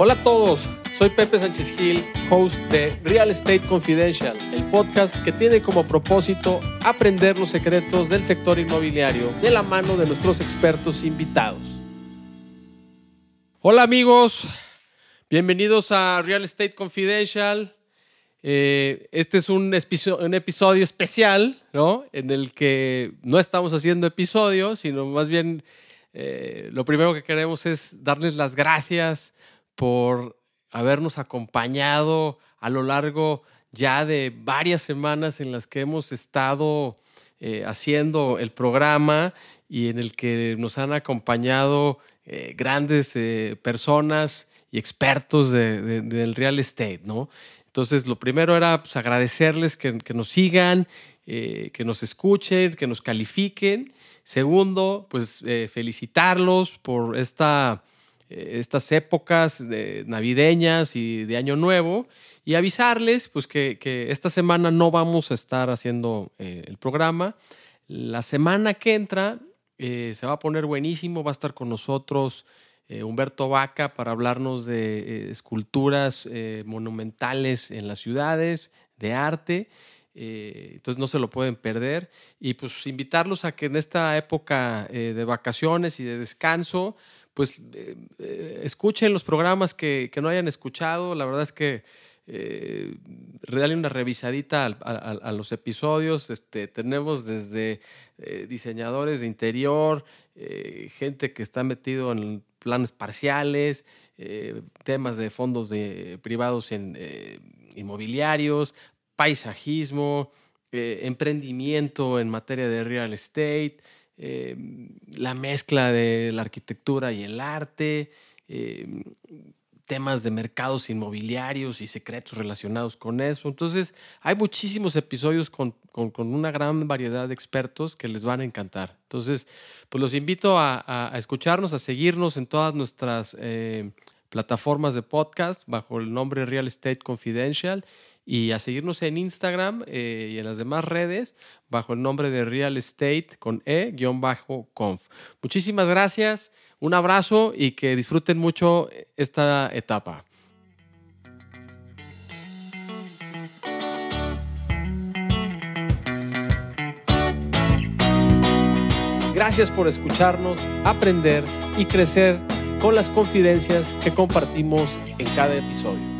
Hola a todos, soy Pepe Sánchez Gil, host de Real Estate Confidential, el podcast que tiene como propósito aprender los secretos del sector inmobiliario de la mano de nuestros expertos invitados. Hola amigos, bienvenidos a Real Estate Confidential. Eh, este es un, episodio especial, ¿no? En el que no estamos haciendo episodios, sino más bien eh, lo primero que queremos es darles las gracias por habernos acompañado a lo largo ya de varias semanas en las que hemos estado eh, haciendo el programa y en el que nos han acompañado eh, grandes eh, personas y expertos del real estate, ¿no? Entonces, lo primero era pues, agradecerles que, nos sigan, que nos escuchen, que nos califiquen. Segundo, pues felicitarlos por esta estas épocas navideñas y de Año Nuevo y avisarles pues que, esta semana no vamos a estar haciendo eh, el programa. La semana que entra eh, se va a poner buenísimo, va a estar con nosotros Humberto Vaca para hablarnos de esculturas monumentales en las ciudades, de arte. entonces no se lo pueden perder. Y pues invitarlos a que en esta época de vacaciones y de descanso, pues eh, eh, escuchen los programas que, no hayan escuchado. La verdad es que eh, una revisadita a, los episodios. Este, tenemos desde eh, diseñadores de interior, gente que está metido en planes parciales, temas de fondos de, privados en inmobiliarios, paisajismo, emprendimiento en materia de real estate. Em, la mezcla de la arquitectura y el arte, em, temas de mercados inmobiliarios y secretos relacionados con eso. Entonces, hay muchísimos episodios con, una gran variedad de expertos que les van a encantar. Entonces, pues los invito a, escucharnos, a seguirnos en todas nuestras eh, plataformas de podcast bajo el nombre Real Estate Confidential y a seguirnos en Instagram eh, y en las demás redes bajo el nombre de Real Estate con E-conf. Muchísimas gracias, un abrazo y que disfruten mucho esta etapa. Gracias por escucharnos, aprender y crecer con las confidencias que compartimos en cada episodio.